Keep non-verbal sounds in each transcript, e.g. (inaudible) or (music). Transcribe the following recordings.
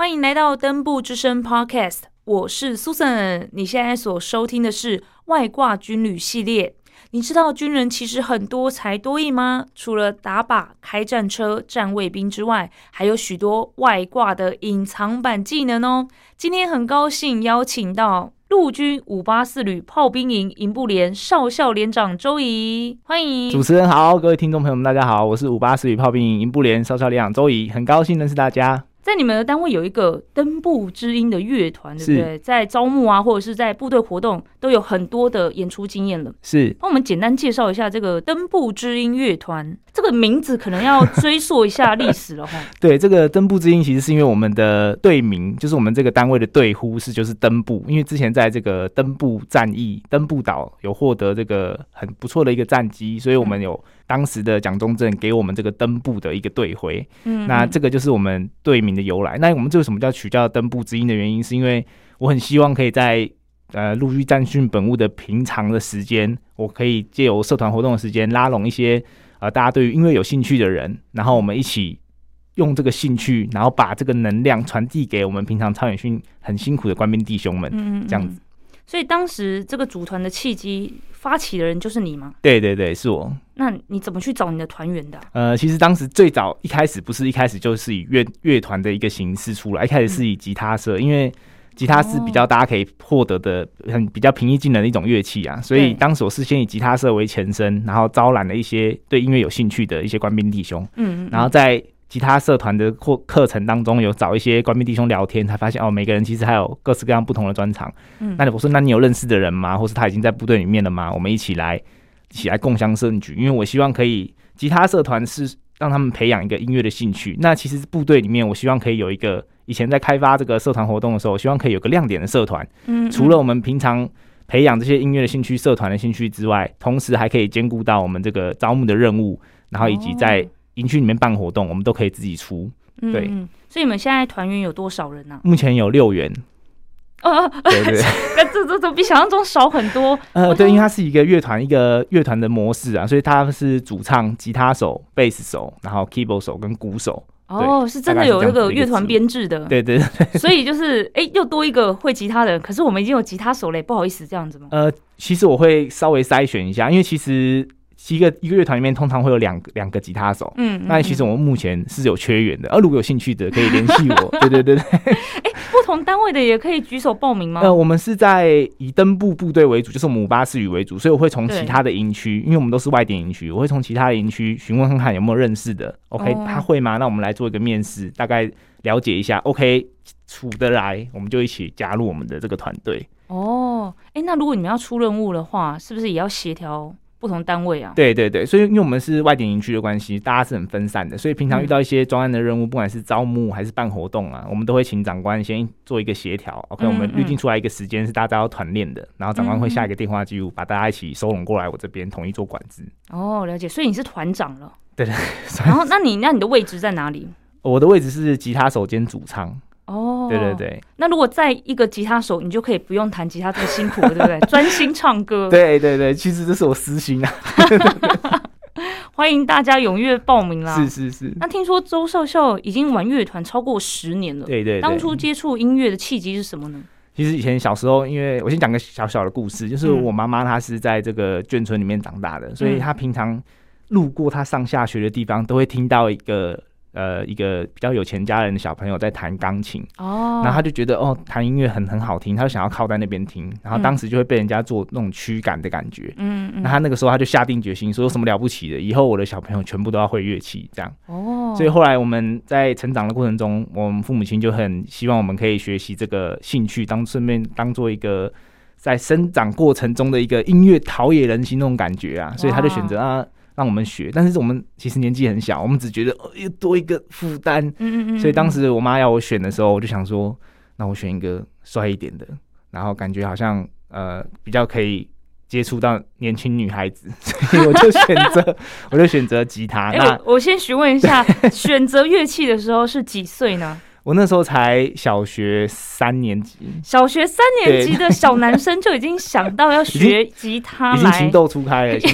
欢迎来到登部之声 Podcast，我是 Susan。你现在所收听的是外挂军旅系列。你知道军人其实很多才多艺吗？除了打靶、开战车、站卫兵之外，还有许多外挂的隐藏版技能哦。今天很高兴邀请到陆军五八四旅炮兵营营部连少校连长周怡，欢迎主持人好，各位听众朋友们，大家好，我是五八四旅炮兵营营部连少校连长周怡，很高兴认识大家。在你们的单位有一个登部之音的乐团，对不对？在招募啊，或者是在部队活动，都有很多的演出经验了。是，帮我们简单介绍一下这个登部之音乐团。这个名字可能要追溯一下历史了哈。(laughs) 对，这个登部之音其实是因为我们的队名，就是我们这个单位的队呼是就是登部，因为之前在这个登部战役、登部岛有获得这个很不错的一个战绩，所以我们有当时的蒋中正给我们这个登部的一个队徽。嗯，那这个就是我们队名的由来。那我们这个什么叫取叫登部之音的原因，是因为我很希望可以在呃陆续战训本务的平常的时间，我可以借由社团活动的时间拉拢一些。呃，大家对于音乐有兴趣的人，然后我们一起用这个兴趣，然后把这个能量传递给我们平常超远训很辛苦的官兵弟兄们，嗯，这样子。所以当时这个组团的契机发起的人就是你吗？对对对，是我。那你怎么去找你的团员的？呃，其实当时最早一开始不是一开始就是以乐乐团的一个形式出来，一开始是以吉他社，因为。吉他是比较大家可以获得的很比较平易近人的一种乐器啊，所以当时我是先以吉他社为前身，然后招揽了一些对音乐有兴趣的一些官兵弟兄，嗯，然后在吉他社团的课课程当中有找一些官兵弟兄聊天，才发现哦，每个人其实还有各式各样不同的专长，嗯，那我说那你有认识的人吗？或是他已经在部队里面了吗？我们一起来一起来共襄盛举，因为我希望可以吉他社团是让他们培养一个音乐的兴趣，那其实部队里面我希望可以有一个。以前在开发这个社团活动的时候，我希望可以有个亮点的社团。嗯，除了我们平常培养这些音乐的兴趣、社团的兴趣之外，同时还可以兼顾到我们这个招募的任务，然后以及在营区里面办活动，我们都可以自己出。对，所以你们现在团员有多少人呢？目前有六员。哦，对对，(laughs) 这这这比想象中少很多。呃，对，因为它是一个乐团，一个乐团的模式啊，所以它是主唱、吉他手、贝斯手，然后 keyboard 手跟鼓手。哦，是真的有那个乐团编制的，对对对，(laughs) 所以就是哎，又多一个会吉他的人，可是我们已经有吉他手嘞，不好意思这样子吗？呃，其实我会稍微筛选一下，因为其实一个一个乐团里面通常会有两个两个吉他手，嗯，那其实我们目前是有缺员的，而如果有兴趣的可以联系我，对对对对，哎。(laughs) 不同单位的也可以举手报名吗？呃，我们是在以登部部队为主，就是我们五八四旅为主，所以我会从其他的营区，因为我们都是外点营区，我会从其他的营区询问看看有没有认识的。OK，他会吗？那我们来做一个面试，大概了解一下。OK，处得来，我们就一起加入我们的这个团队。哦，哎，那如果你们要出任务的话，是不是也要协调？不同单位啊，对对对，所以因为我们是外点营区的关系，大家是很分散的，所以平常遇到一些专案的任务，不管是招募还是办活动啊，我们都会请长官先做一个协调。OK，我们预定出来一个时间是大家要团练的，然后长官会下一个电话记录，把大家一起收拢过来我这边统一做管制。哦，了解，所以你是团长了。对对。然后，那你那你的位置在哪里？我的位置是吉他手兼主唱。哦，对对对，那如果在一个吉他手，你就可以不用弹吉他这么辛苦了，对不对？(laughs) 专心唱歌。对对对，其实这是我私心啊。(laughs) 欢迎大家踊跃报名啦！是是是。那听说周少校已经玩乐团超过十年了，对对。当初接触音乐的契机是什么呢？其实以前小时候，因为我先讲个小小的故事，就是我妈妈她是在这个眷村里面长大的，所以她平常路过她上下学的地方，都会听到一个。呃，一个比较有钱家人的小朋友在弹钢琴，哦，然后他就觉得哦，弹音乐很很好听，他就想要靠在那边听，然后当时就会被人家做那种驱赶的感觉，嗯嗯，那他那个时候他就下定决心说，有什么了不起的，以后我的小朋友全部都要会乐器，这样，哦，所以后来我们在成长的过程中，我们父母亲就很希望我们可以学习这个兴趣，当顺便当做一个在生长过程中的一个音乐陶冶人心那种感觉啊，所以他就选择啊。让我们学，但是我们其实年纪很小，我们只觉得又多一个负担。嗯嗯嗯。所以当时我妈要我选的时候，我就想说，那我选一个帅一点的，然后感觉好像呃比较可以接触到年轻女孩子，(laughs) 所以我就选择 (laughs) 我就选择吉他。那我先询问一下，选择乐器的时候是几岁呢？我那时候才小学三年级，小学三年级的小男生就已经想到要学吉他，已经情窦初开了。(laughs) 这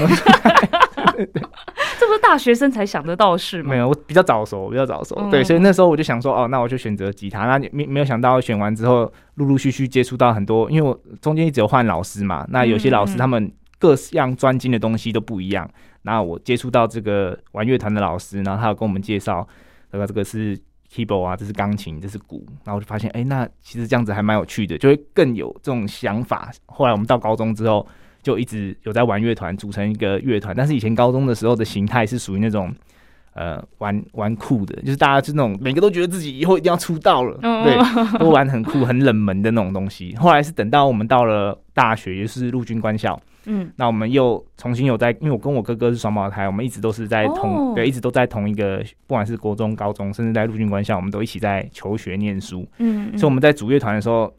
(laughs) 这不是大学生才想得到的事吗？没有，我比较早熟，比较早熟。对，所以那时候我就想说，哦，那我就选择吉他。那没没有想到选完之后，陆陆续续接触到很多，因为我中间一直有换老师嘛。那有些老师他们各样专精的东西都不一样。那我接触到这个玩乐团的老师，然后他有跟我们介绍，这个这个是 keyboard 啊，这是钢琴，这是鼓。然后我就发现，哎，那其实这样子还蛮有趣的，就会更有这种想法。后来我们到高中之后。就一直有在玩乐团，组成一个乐团。但是以前高中的时候的形态是属于那种，呃，玩玩酷的，就是大家是那种每个都觉得自己以后一定要出道了，对，(laughs) 都玩很酷、很冷门的那种东西。后来是等到我们到了大学，也是陆军官校，嗯，那我们又重新有在，因为我跟我哥哥是双胞胎，我们一直都是在同，对，一直都在同一个，不管是国中、高中，甚至在陆军官校，我们都一起在求学念书，嗯，所以我们在组乐团的时候。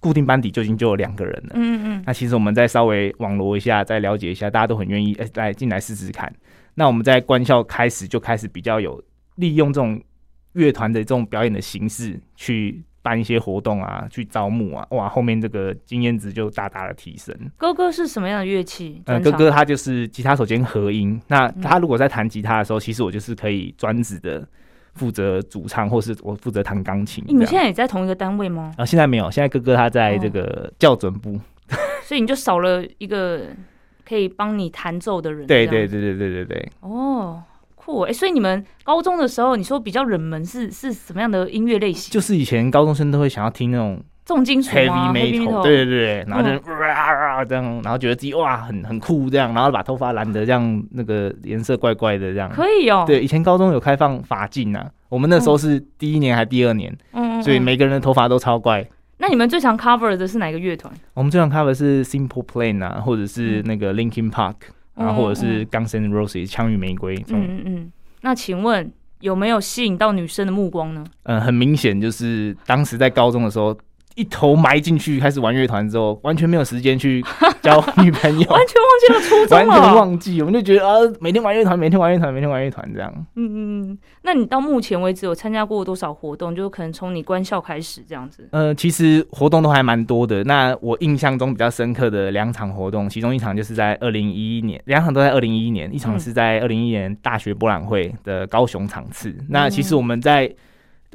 固定班底就已经就有两个人了，嗯嗯，那其实我们再稍微网罗一下，再了解一下，大家都很愿意哎来进来试试看。那我们在官校开始就开始比较有利用这种乐团的这种表演的形式去办一些活动啊，去招募啊，哇，后面这个经验值就大大的提升。哥哥是什么样的乐器？嗯，哥哥他就是吉他手兼合音。那他如果在弹吉他的时候，其实我就是可以专职的。负责主唱，或是我负责弹钢琴。你们现在也在同一个单位吗？啊，现在没有，现在哥哥他在这个校准部，(laughs) 所以你就少了一个可以帮你弹奏的人。对对对对对对对。哦，酷哎！所以你们高中的时候，你说比较冷门是是什么样的音乐类型？就是以前高中生都会想要听那种。重金属吗？对对对，然后就哇这样，然后觉得自己哇很很酷这样，然后把头发染的这样那个颜色怪怪的这样。可以哦。对，以前高中有开放发镜啊，我们那时候是第一年还第二年，嗯，所以每个人的头发都超怪。那你们最常 cover 的是哪个乐团？我们最常 cover 是 Simple Plan 啊，或者是那个 Linkin Park，然后或者是 Guns N' Roses 枪与玫瑰。嗯嗯嗯。那请问有没有吸引到女生的目光呢？嗯，很明显就是当时在高中的时候。一头埋进去开始玩乐团之后，完全没有时间去交女朋友，(laughs) 完全忘记了初衷完全忘记。我们就觉得啊，每天玩乐团，每天玩乐团，每天玩乐团这样。嗯嗯嗯。那你到目前为止有参加过多少活动？就可能从你官校开始这样子。呃，其实活动都还蛮多的。那我印象中比较深刻的两场活动，其中一场就是在二零一一年，两场都在二零一一年，一场是在二零一一年大学博览会的高雄场次。那其实我们在。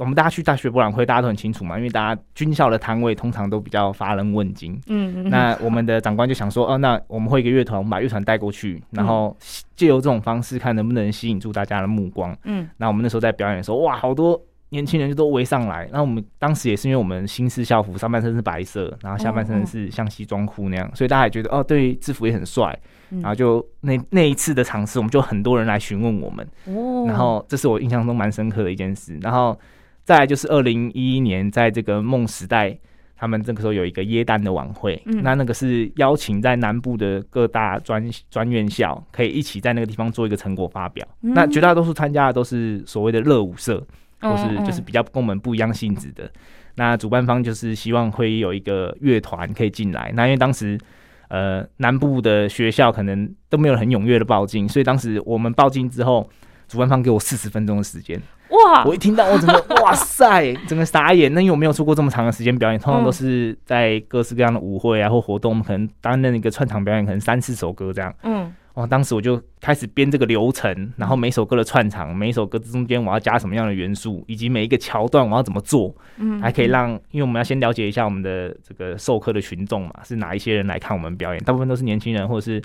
我们大家去大学博览会，大家都很清楚嘛，因为大家军校的摊位通常都比较乏人问津。嗯嗯。那我们的长官就想说，哦，那我们会一个乐团，我们把乐团带过去，然后借由这种方式，看能不能吸引住大家的目光。嗯。那我们那时候在表演的时候，哇，好多年轻人就都围上来。那我们当时也是因为我们新式校服，上半身是白色，然后下半身是像西装裤那样，所以大家也觉得哦，对，制服也很帅。然后就那那一次的尝试，我们就很多人来询问我们。哦。然后这是我印象中蛮深刻的一件事。然后。再来就是二零一一年，在这个梦时代，他们这个时候有一个耶诞的晚会，那那个是邀请在南部的各大专专院校，可以一起在那个地方做一个成果发表。那绝大多数参加的都是所谓的热舞社，或是就是比较跟我们不一样性质的。那主办方就是希望会有一个乐团可以进来。那因为当时呃南部的学校可能都没有很踊跃的报进，所以当时我们报进之后，主办方给我四十分钟的时间。哇！我一听到，我整个哇塞，整个傻眼。那因为我没有出过这么长的时间表演，通常都是在各式各样的舞会啊或活动，我们可能担任一个串场表演，可能三四首歌这样。嗯，哇！当时我就开始编这个流程，然后每首歌的串场，每一首歌中间我要加什么样的元素，以及每一个桥段我要怎么做，嗯，还可以让，因为我们要先了解一下我们的这个授课的群众嘛，是哪一些人来看我们表演，大部分都是年轻人，或者是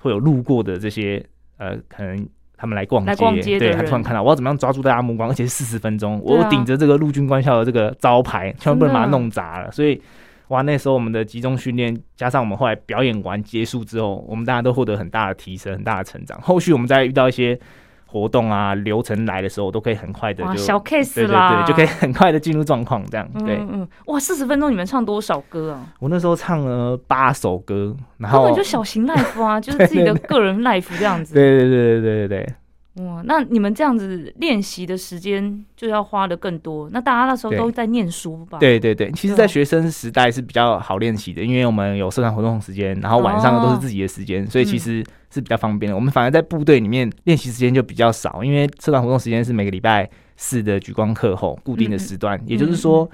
会有路过的这些呃可能。他们来逛街，对他突然看到，我要怎么样抓住大家目光？而且是四十分钟，我顶着这个陆军官校的这个招牌，千万不能把它弄砸了。所以，哇，那时候我们的集中训练，加上我们后来表演完结束之后，我们大家都获得很大的提升，很大的成长。后续我们再遇到一些。活动啊，流程来的时候，我都可以很快的就小 case 对对对，就可以很快的进入状况，这样对。嗯哇，四十分钟你们唱多少歌啊？我那时候唱了八首歌，然后根本就小型 life 啊，(laughs) 就是自己的个人 life 这样子。对对对对对对对。哇，那你们这样子练习的时间就要花的更多。那大家那时候都在念书吧？对对对，其实，在学生时代是比较好练习的，因为我们有社团活动时间，然后晚上都是自己的时间，所以其实是比较方便的。我们反而在部队里面练习时间就比较少，因为社团活动时间是每个礼拜四的举光课后固定的时段，也就是说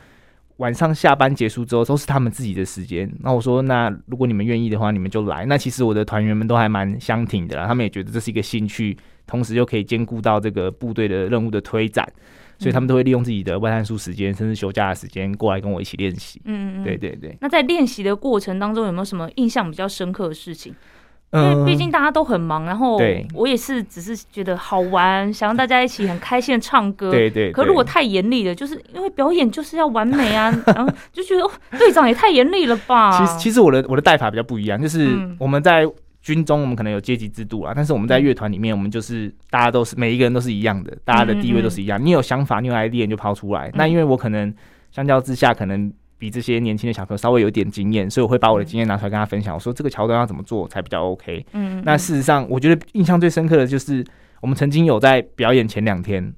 晚上下班结束之后都是他们自己的时间。那我说，那如果你们愿意的话，你们就来。那其实我的团员们都还蛮相挺的啦，他们也觉得这是一个兴趣。同时又可以兼顾到这个部队的任务的推展，所以他们都会利用自己的外探书时间，甚至休假的时间过来跟我一起练习。嗯嗯，对对对。那在练习的过程当中，有没有什么印象比较深刻的事情？因为毕竟大家都很忙，然后我也是只是觉得好玩，想让大家一起很开心的唱歌。(laughs) 对对。可如果太严厉了，就是因为表演就是要完美啊，(laughs) 然后就觉得队长也太严厉了吧。其实其实我的我的带法比较不一样，就是我们在军中我们可能有阶级制度啊，但是我们在乐团里面，我们就是大家都是每一个人都是一样的，大家的地位都是一样。你有想法，你有 idea 就抛出来。那因为我可能相较之下可能。比这些年轻的小朋友稍微有点经验，所以我会把我的经验拿出来跟他分享。我说这个桥段要怎么做才比较 OK？嗯，那事实上，我觉得印象最深刻的就是我们曾经有在表演前两天，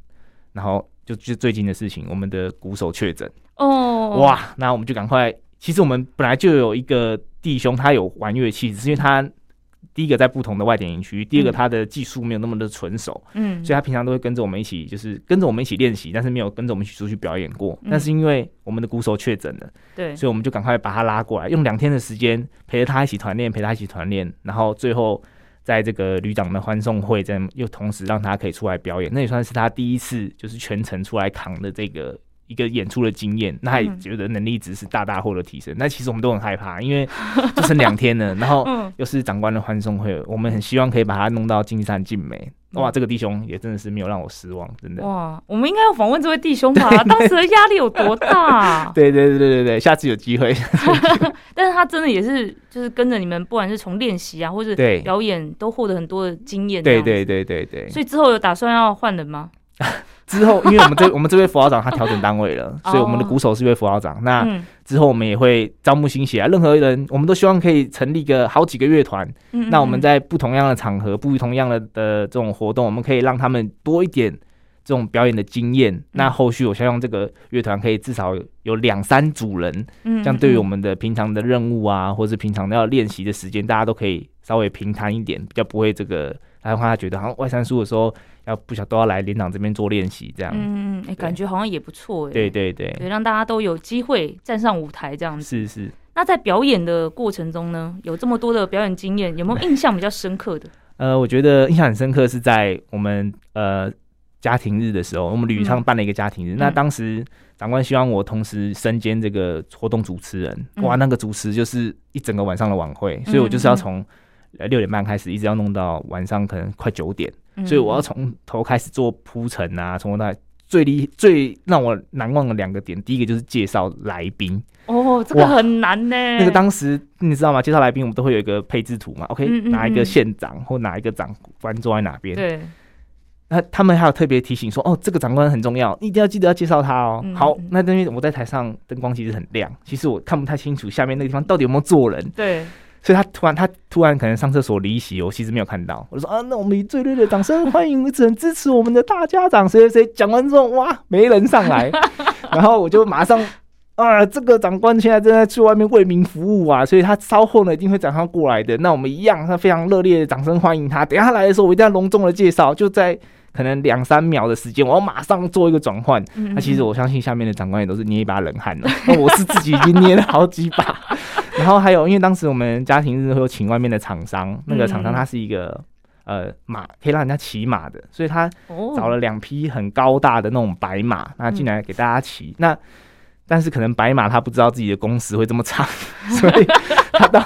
然后就就最近的事情，我们的鼓手确诊哦，哇，那我们就赶快。其实我们本来就有一个弟兄，他有玩乐器，只是因为他。第一个在不同的外点营区，第二个他的技术没有那么的纯熟，嗯，所以他平常都会跟着我们一起，就是跟着我们一起练习，但是没有跟着我们一起出去表演过。但是因为我们的鼓手确诊了，对，所以我们就赶快把他拉过来，用两天的时间陪着他一起团练，陪他一起团练，然后最后在这个旅长的欢送会，这样又同时让他可以出来表演，那也算是他第一次就是全程出来扛的这个。一个演出的经验，那也觉得能力值是大大获得提升。那其实我们都很害怕，因为就剩两天了，(laughs) 然后又是长官的欢送会，我们很希望可以把它弄到尽善尽美。哇，这个弟兄也真的是没有让我失望，真的。哇，我们应该要访问这位弟兄吧？当时的压力有多大？(laughs) 对对对对对对，下次有机会。(laughs) 但是他真的也是，就是跟着你们，不管是从练习啊，或者表演，都获得很多的经验。对对对对对。所以之后有打算要换人吗？之后，因为我们这 (laughs) 我们这位辅导长他调整单位了，所以我们的鼓手是一位辅导长。那之后我们也会招募新血啊，任何人我们都希望可以成立个好几个乐团。那我们在不同样的场合、不同样的的这种活动，我们可以让他们多一点这种表演的经验。那后续我希望这个乐团可以至少有两三组人，嗯这样对于我们的平常的任务啊，或者是平常要练习的时间，大家都可以稍微平摊一点，比较不会这个。然后他觉得好像外三叔的时候，要不晓都要来连长这边做练习，这样，嗯，哎，感觉好像也不错，哎，对对对，对，让大家都有机会站上舞台这样子。是是。那在表演的过程中呢，有这么多的表演经验，有没有印象比较深刻的？呃，我觉得印象很深刻是在我们呃家庭日的时候，我们旅上办了一个家庭日。那当时长官希望我同时身兼这个活动主持人，哇，那个主持就是一整个晚上的晚会，所以我就是要从。呃，六点半开始，一直要弄到晚上可能快九点，所以我要从头开始做铺陈啊，从头到最厉最让我难忘的两个点，第一个就是介绍来宾。哦，这个很难呢。那个当时你知道吗？介绍来宾我们都会有一个配置图嘛，OK，哪一个县长或哪一个长官坐在哪边。对。那他们还有特别提醒说，哦，这个长官很重要，一定要记得要介绍他哦。好，那因为我在台上灯光其实很亮，其实我看不太清楚下面那个地方到底有没有坐人。对。所以他突然，他突然可能上厕所离席，我其实没有看到。我就说啊，那我们以最热烈的掌声欢迎，只能支持我们的大家长谁谁谁。讲完之后，哇，没人上来，(laughs) 然后我就马上啊，这个长官现在正在去外面为民服务啊，所以他稍后呢一定会早上过来的。那我们一样，他非常热烈的掌声欢迎他。等下他来的时候，我一定要隆重的介绍，就在可能两三秒的时间，我要马上做一个转换。那其实我相信下面的长官也都是捏一把冷汗的，那我是自己已经捏了好几把。(laughs) 然后还有，因为当时我们家庭日会有请外面的厂商，那个厂商他是一个呃马可以让人家骑马的，所以他找了两匹很高大的那种白马，那进来给大家骑。那但是可能白马他不知道自己的工时会这么长，(laughs) 所以他到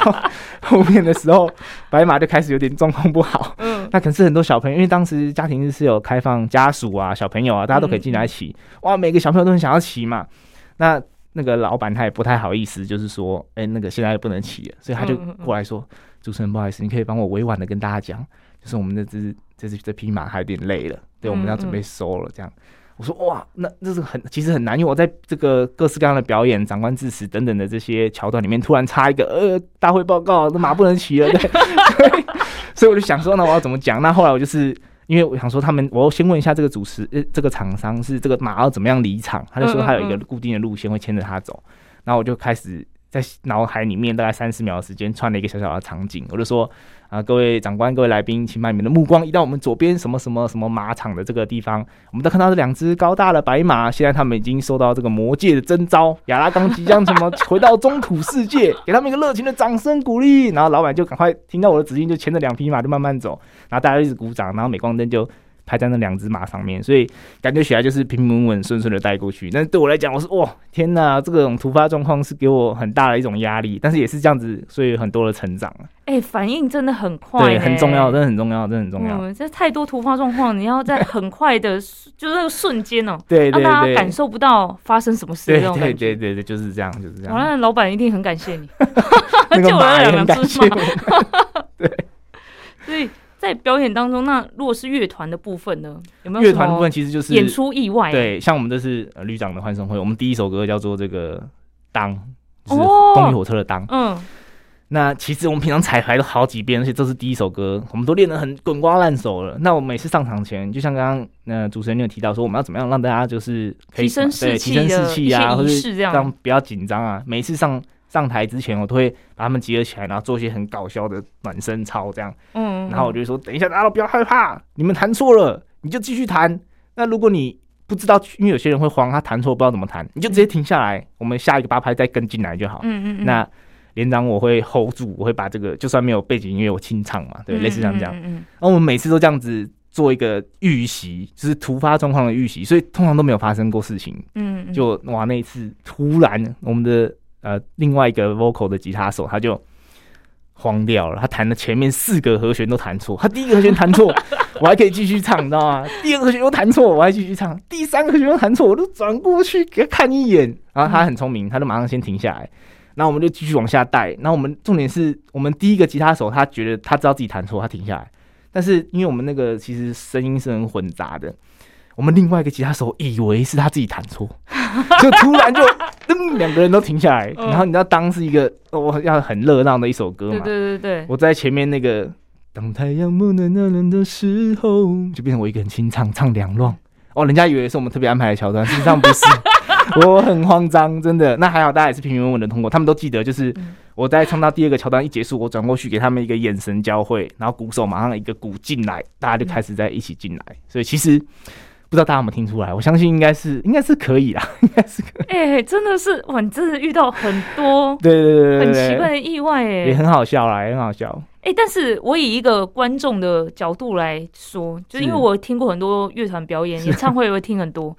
后面的时候，白马就开始有点状况不好。嗯，那可是很多小朋友，因为当时家庭日是有开放家属啊、小朋友啊，大家都可以进来骑。哇，每个小朋友都很想要骑嘛。那那个老板他也不太好意思，就是说，哎，那个现在不能骑了，所以他就过来说：“主持人，不好意思，你可以帮我委婉的跟大家讲，就是我们的这这只这匹马还有点累了，对，我们要准备收了。”这样，我说：“哇，那这是很其实很难，因为我在这个各式各样的表演、长官致辞等等的这些桥段里面，突然插一个呃大会报告，那马不能骑了，对，(laughs) 所以我就想说，那我要怎么讲？那后来我就是。因为我想说，他们我要先问一下这个主持，呃，这个厂商是这个马要怎么样离场？他就说他有一个固定的路线会牵着他走，然后我就开始在脑海里面大概三十秒的时间串了一个小小的场景，我就说啊，各位长官、各位来宾，请把你们的目光移到我们左边什么什么什么马场的这个地方。我们都看到这两只高大的白马，现在他们已经受到这个魔界的征召，亚拉冈即将什么 (laughs) 回到中土世界，给他们一个热情的掌声鼓励。然后老板就赶快听到我的指令，就牵着两匹马就慢慢走，然后大家一直鼓掌，然后镁光灯就。拍在那两只马上面，所以感觉起来就是平平稳稳、顺顺的带过去。但是对我来讲，我是哇，天哪，这种突发状况是给我很大的一种压力。但是也是这样子，所以很多的成长。哎，反应真的很快，对，很重要，真的很重要，真的很重要。这太多突发状况，你要在很快的，(laughs) 就是那个瞬间哦，对，让大家感受不到发生什么事。对对对对对，就是这样，就是这样。完了，老板一定很感谢你，救了两只马。(laughs) (laughs) 对，所以。在表演当中，那如果是乐团的部分呢？有没有乐团部分其实就是演出意外？对，像我们这是旅长的欢送会，我们第一首歌叫做这个当，是动力火车的当。嗯，那其实我们平常彩排都好几遍，而且这是第一首歌，我们都练得很滚瓜烂熟了。那我每次上场前，就像刚刚那主持人有提到说，我们要怎么样让大家就是提升士气、提升士气啊，或者这样不要紧张啊。每次上。上台之前，我都会把他们集合起来，然后做一些很搞笑的暖身操，这样。嗯。然后我就说：“等一下，大家都不要害怕，你们弹错了，你就继续弹。那如果你不知道，因为有些人会慌，他弹错不知道怎么弹，你就直接停下来，我们下一个八拍再跟进来就好。嗯嗯。那连长我会 hold 住，我会把这个就算没有背景音乐，我清唱嘛，对，类似像这样。嗯嗯。然后我们每次都这样子做一个预习，就是突发状况的预习，所以通常都没有发生过事情。嗯嗯。就哇，那一次突然我们的。呃，另外一个 vocal 的吉他手他就慌掉了，他弹的前面四个和弦都弹错，他第一个和弦弹错，(laughs) 我还可以继续唱，你知道吗？第二个和弦又弹错，我还继续唱，第三个和弦又弹错，我都转过去给他看一眼，然后他很聪明，他就马上先停下来，然后我们就继续往下带，然后我们重点是我们第一个吉他手他觉得他知道自己弹错，他停下来，但是因为我们那个其实声音是很混杂的。我们另外一个吉他手以为是他自己弹错，就突然就噔，两个人都停下来。然后你知道，当是一个我要很热闹的一首歌嘛？对对对我在前面那个当太阳不能那人的时候，就变成我一个人清唱唱两乱。哦，人家以为是我们特别安排的桥段，实际上不是。(laughs) 我很慌张，真的。那还好，大家也是平平稳稳的通过。他们都记得，就是我在唱到第二个桥段一结束，我转过去给他们一个眼神交汇，然后鼓手马上一个鼓进来，大家就开始在一起进来。所以其实。不知道大家有没有听出来？我相信应该是，应该是可以啦，(laughs) 应该是可以。哎，真的是哇！你真的遇到很多对对对对很奇怪的意外哎，也很好笑啦，也很好笑。哎，但是我以一个观众的角度来说，就是因为我听过很多乐团表演、(laughs) 演唱会，也会听很多。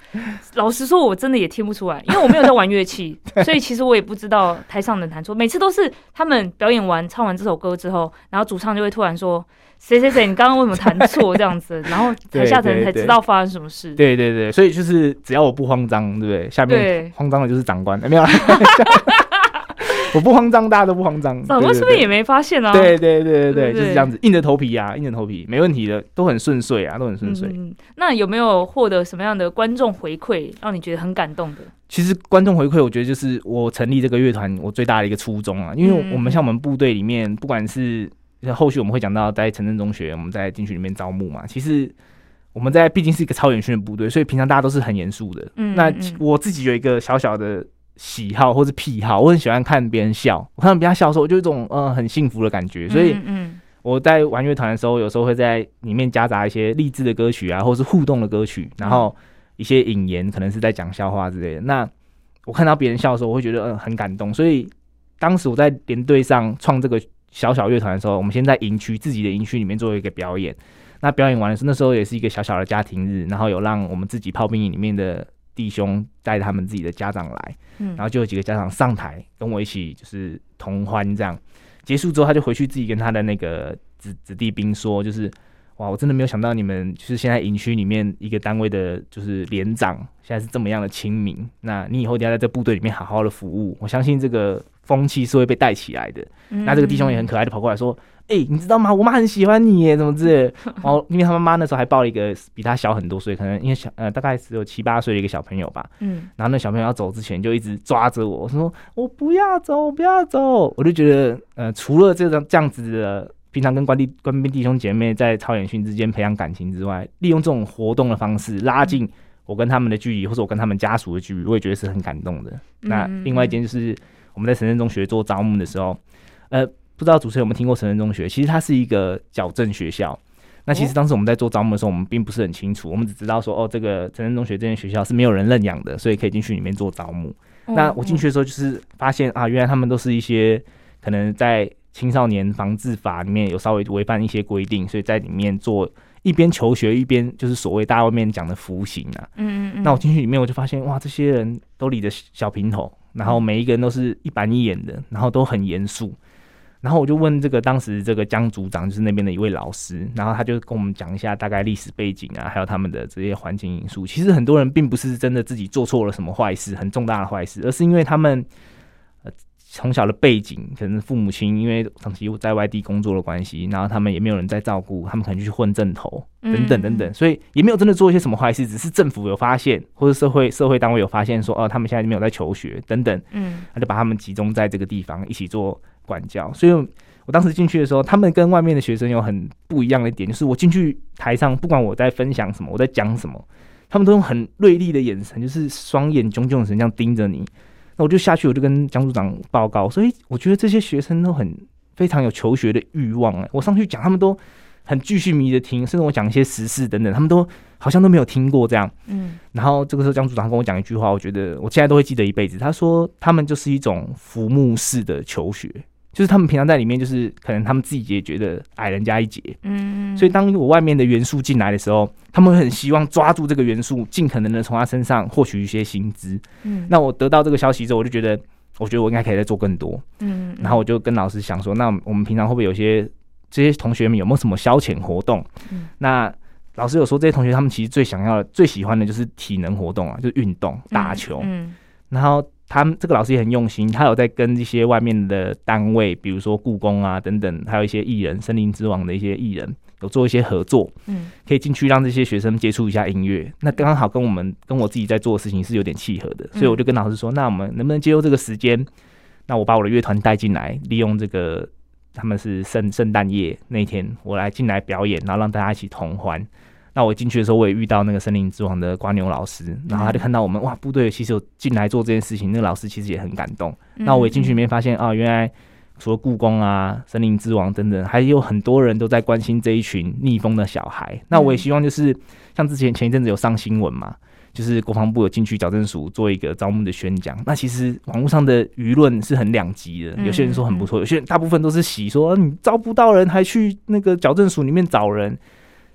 老实说，我真的也听不出来，因为我没有在玩乐器，(laughs) 所以其实我也不知道台上能弹错。每次都是他们表演完、唱完这首歌之后，然后主唱就会突然说。谁谁谁，你刚刚为什么弹错这样子？(laughs) 然后台下的人才知道发生什么事。对对对，所以就是只要我不慌张，对不对？下面慌张的就是长官，没有。我不慌张，大家都不慌张。长官是不是也没发现啊？对对对对对，就是这样子，硬着头皮啊，硬着头皮，没问题的，都很顺遂啊，都很顺遂。那有没有获得什么样的观众回馈，让你觉得很感动的？其实观众回馈，我觉得就是我成立这个乐团我最大的一个初衷啊，因为我们像我们部队里面，不管是后续我们会讲到在城镇中学，我们在进去里面招募嘛。其实我们在毕竟是一个超远训的部队，所以平常大家都是很严肃的。嗯，那我自己有一个小小的喜好或是癖好，我很喜欢看别人笑。我看到别人笑的时候，我就一种嗯很幸福的感觉。所以嗯我在玩乐团的时候，有时候会在里面夹杂一些励志的歌曲啊，或是互动的歌曲，然后一些引言，可能是在讲笑话之类的。那我看到别人笑的时候，我会觉得嗯很感动。所以当时我在连队上创这个。小小乐团的时候，我们先在营区自己的营区里面做一个表演。那表演完的时候，那时候也是一个小小的家庭日，然后有让我们自己炮兵营里面的弟兄带他们自己的家长来，嗯，然后就有几个家长上台跟我一起就是同欢这样。结束之后，他就回去自己跟他的那个子子弟兵说，就是哇，我真的没有想到你们就是现在营区里面一个单位的，就是连长现在是这么样的亲民。那你以后一定要在这部队里面好好的服务，我相信这个。风气是会被带起来的。那这个弟兄也很可爱的跑过来说：“哎，你知道吗？我妈很喜欢你耶，(laughs) 怎么之？哦，因为他妈妈那时候还抱了一个比他小很多岁，可能因为小呃大概只有七八岁的一个小朋友吧。嗯，然后那小朋友要走之前就一直抓着我说：我不要走，不要走。我就觉得呃，除了这种这样子的平常跟官弟官兵弟兄姐妹在超演训之间培养感情之外，利用这种活动的方式拉近我跟他们的距离，或者我跟他们家属的距离，我也觉得是很感动的。那另外一件就是。我们在神圣中学做招募的时候，呃，不知道主持人有没有听过成人中学？其实它是一个矫正学校。那其实当时我们在做招募的时候，我们并不是很清楚，我们只知道说，哦，这个成人中学这间学校是没有人认养的，所以可以进去里面做招募。那我进去的时候，就是发现啊，原来他们都是一些可能在青少年防治法里面有稍微违反一些规定，所以在里面做一边求学一边就是所谓大家外面讲的服刑啊。嗯嗯嗯。那我进去里面，我就发现哇，这些人都理着小平头，然后每一个人都是一板一眼的，然后都很严肃。然后我就问这个当时这个江组长，就是那边的一位老师，然后他就跟我们讲一下大概历史背景啊，还有他们的这些环境因素。其实很多人并不是真的自己做错了什么坏事，很重大的坏事，而是因为他们呃从小的背景，可能父母亲因为长期在外地工作的关系，然后他们也没有人在照顾，他们可能就去混正头等等等等，所以也没有真的做一些什么坏事，只是政府有发现，或者社会社会单位有发现说，哦，他们现在没有在求学等等，嗯，他就把他们集中在这个地方一起做。管教，所以我当时进去的时候，他们跟外面的学生有很不一样的一点，就是我进去台上，不管我在分享什么，我在讲什么，他们都用很锐利的眼神，就是双眼炯炯的神这样盯着你。那我就下去，我就跟江组长报告，所以我觉得这些学生都很非常有求学的欲望。哎，我上去讲，他们都很继续迷着听，甚至我讲一些时事等等，他们都好像都没有听过这样。嗯，然后这个时候江组长跟我讲一句话，我觉得我现在都会记得一辈子。他说，他们就是一种浮木式的求学。就是他们平常在里面，就是可能他们自己也觉得矮人家一截，嗯，所以当我外面的元素进来的时候，他们会很希望抓住这个元素，尽可能的从他身上获取一些薪资，嗯，那我得到这个消息之后，我就觉得，我觉得我应该可以再做更多，嗯，然后我就跟老师想说，那我们平常会不会有些这些同学们有没有什么消遣活动？嗯，那老师有说这些同学他们其实最想要、最喜欢的就是体能活动啊，就是运动、打球，嗯，然后。他们这个老师也很用心，他有在跟一些外面的单位，比如说故宫啊等等，还有一些艺人、森林之王的一些艺人，有做一些合作，嗯，可以进去让这些学生接触一下音乐。那刚刚好跟我们跟我自己在做的事情是有点契合的，所以我就跟老师说，那我们能不能借用这个时间，那我把我的乐团带进来，利用这个他们是圣圣诞夜那天，我来进来表演，然后让大家一起同欢。那我进去的时候，我也遇到那个森林之王的瓜牛老师，然后他就看到我们哇，部队其实有进来做这件事情，那个老师其实也很感动。那我也进去里面发现啊，原来除了故宫啊、森林之王等等，还有很多人都在关心这一群逆风的小孩。那我也希望就是像之前前一阵子有上新闻嘛，就是国防部有进去矫正署做一个招募的宣讲。那其实网络上的舆论是很两极的，有些人说很不错，有些人大部分都是喜说你招不到人，还去那个矫正署里面找人。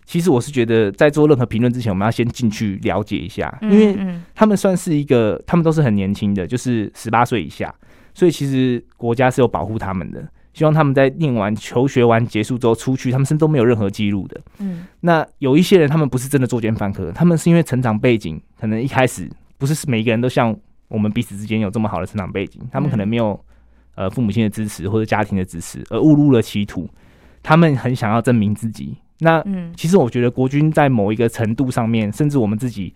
其实我是觉得，在做任何评论之前，我们要先进去了解一下，因为他们算是一个，他们都是很年轻的，就是十八岁以下，所以其实国家是有保护他们的，希望他们在念完求学完结束之后出去，他们身都没有任何记录的。嗯，那有一些人，他们不是真的作奸犯科，他们是因为成长背景，可能一开始不是每一个人都像我们彼此之间有这么好的成长背景，他们可能没有呃父母亲的支持或者家庭的支持，而误入了歧途，他们很想要证明自己。那嗯，其实我觉得国军在某一个程度上面，甚至我们自己，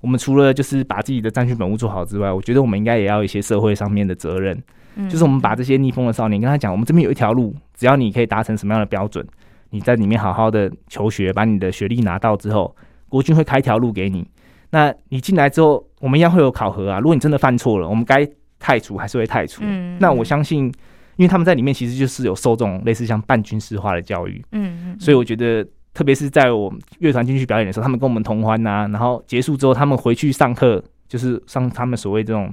我们除了就是把自己的战区本务做好之外，我觉得我们应该也要一些社会上面的责任。嗯，就是我们把这些逆风的少年跟他讲，我们这边有一条路，只要你可以达成什么样的标准，你在里面好好的求学，把你的学历拿到之后，国军会开一条路给你。那你进来之后，我们一样会有考核啊。如果你真的犯错了，我们该太除还是会太除。嗯，那我相信。因为他们在里面其实就是有受这种类似像半军事化的教育，嗯嗯，所以我觉得，特别是在我乐团进去表演的时候，他们跟我们同欢呐，然后结束之后，他们回去上课，就是上他们所谓这种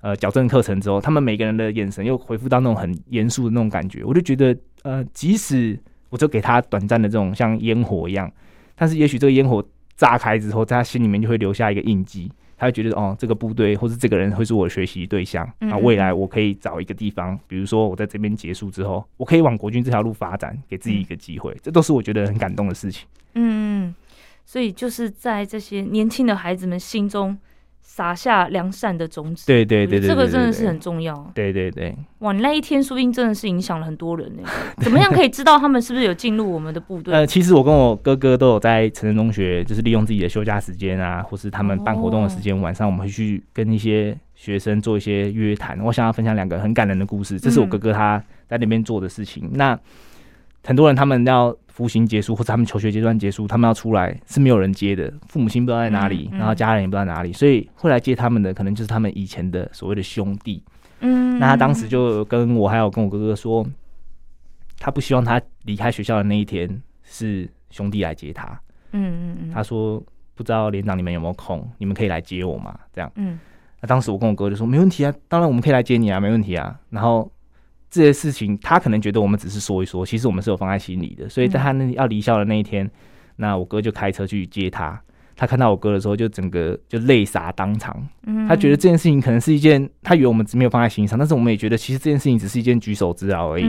呃矫正课程之后，他们每个人的眼神又恢复到那种很严肃的那种感觉，我就觉得，呃，即使我就给他短暂的这种像烟火一样，但是也许这个烟火炸开之后，在他心里面就会留下一个印记。他会觉得哦，这个部队或是这个人会是我学习对象那，未来我可以找一个地方，比如说我在这边结束之后，我可以往国军这条路发展，给自己一个机会，这都是我觉得很感动的事情。嗯，所以就是在这些年轻的孩子们心中。撒下良善的种子，对对对对，这个真的是很重要。对对对，哇，你那一天说不定真的是影响了很多人呢。(laughs) 怎么样可以知道他们是不是有进入我们的部队？呃，其实我跟我哥哥都有在成人中学，就是利用自己的休假时间啊，或是他们办活动的时间，晚上我们会去跟一些学生做一些约谈。我想要分享两个很感人的故事，这是我哥哥他在那边做的事情。那很多人他们要。服刑结束或者他们求学阶段结束，他们要出来是没有人接的，父母亲不知道在哪里，然后家人也不知道哪里，所以会来接他们的可能就是他们以前的所谓的兄弟。嗯，那他当时就跟我还有跟我哥哥说，他不希望他离开学校的那一天是兄弟来接他。嗯嗯嗯，他说不知道连长你们有没有空，你们可以来接我吗？这样。嗯，那当时我跟我哥就说没问题啊，当然我们可以来接你啊，没问题啊。然后。这些事情，他可能觉得我们只是说一说，其实我们是有放在心里的。所以在他那要离校的那一天，那我哥就开车去接他。他看到我哥的时候，就整个就泪洒当场。他觉得这件事情可能是一件，他以为我们没有放在心上，但是我们也觉得其实这件事情只是一件举手之劳而已。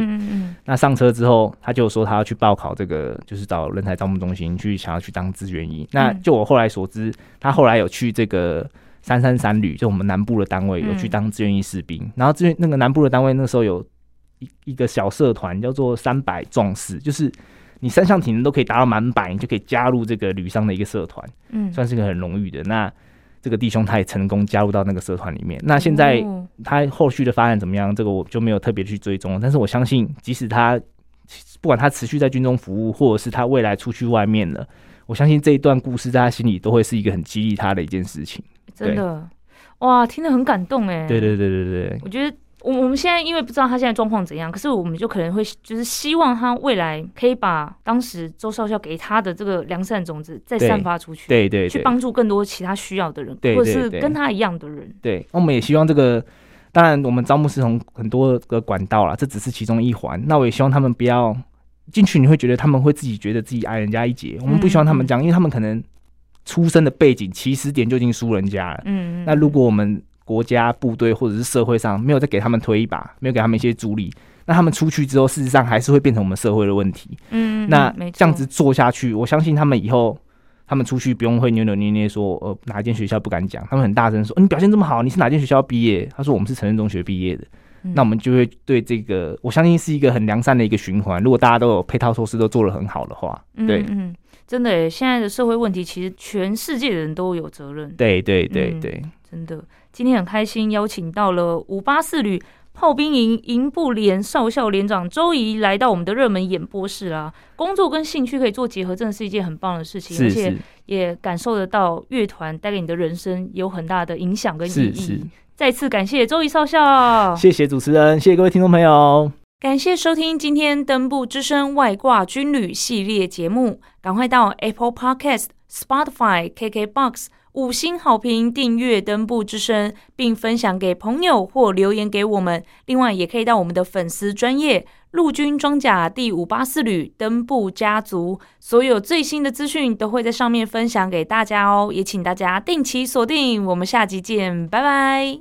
那上车之后，他就说他要去报考这个，就是找人才招募中心去，想要去当志愿役。那就我后来所知，他后来有去这个。三三三旅就我们南部的单位有去当志愿役士兵，然后志愿那个南部的单位那时候有一一个小社团叫做三百壮士，就是你三项体能都可以达到满百，你就可以加入这个旅商的一个社团，嗯，算是个很荣誉的。那这个弟兄他也成功加入到那个社团里面。那现在他后续的发展怎么样？这个我就没有特别去追踪。但是我相信，即使他不管他持续在军中服务，或者是他未来出去外面了，我相信这一段故事在他心里都会是一个很激励他的一件事情。真的，哇，听得很感动哎！对对对对对，我觉得我我们现在因为不知道他现在状况怎样，可是我们就可能会就是希望他未来可以把当时周少校给他的这个良善种子再散发出去，对对，去帮助更多其他需要的人，或者是跟他一样的人。对，我们也希望这个，当然我们招募是从很多个管道啦，这只是其中一环。那我也希望他们不要进去，你会觉得他们会自己觉得自己矮人家一截。我们不希望他们这样，因为他们可能。出生的背景起始点就已经输人家了。嗯，那如果我们国家部队或者是社会上没有再给他们推一把，没有给他们一些助力，那他们出去之后，事实上还是会变成我们社会的问题。嗯，那这样子做下去，我相信他们以后他们出去不用会扭扭捏捏说，呃，哪间学校不敢讲，他们很大声说，你表现这么好，你是哪间学校毕业？他说我们是成人中学毕业的。那我们就会对这个，我相信是一个很良善的一个循环。如果大家都有配套措施都做得很好的话，对。嗯真的，现在的社会问题其实全世界的人都有责任。对对对对，真的，今天很开心邀请到了五八四旅炮兵营营部连少校连长周怡来到我们的热门演播室啦。工作跟兴趣可以做结合，真的是一件很棒的事情，而且也感受得到乐团带给你的人生有很大的影响跟意义。再次感谢周怡少校，谢谢主持人，谢谢各位听众朋友。感谢收听今天登部之声外挂军旅系列节目，赶快到 Apple Podcast、Spotify、KKBox 五星好评订阅登部之声，并分享给朋友或留言给我们。另外，也可以到我们的粉丝专业陆军装甲第五八四旅登部家族，所有最新的资讯都会在上面分享给大家哦。也请大家定期锁定，我们下集见，拜拜。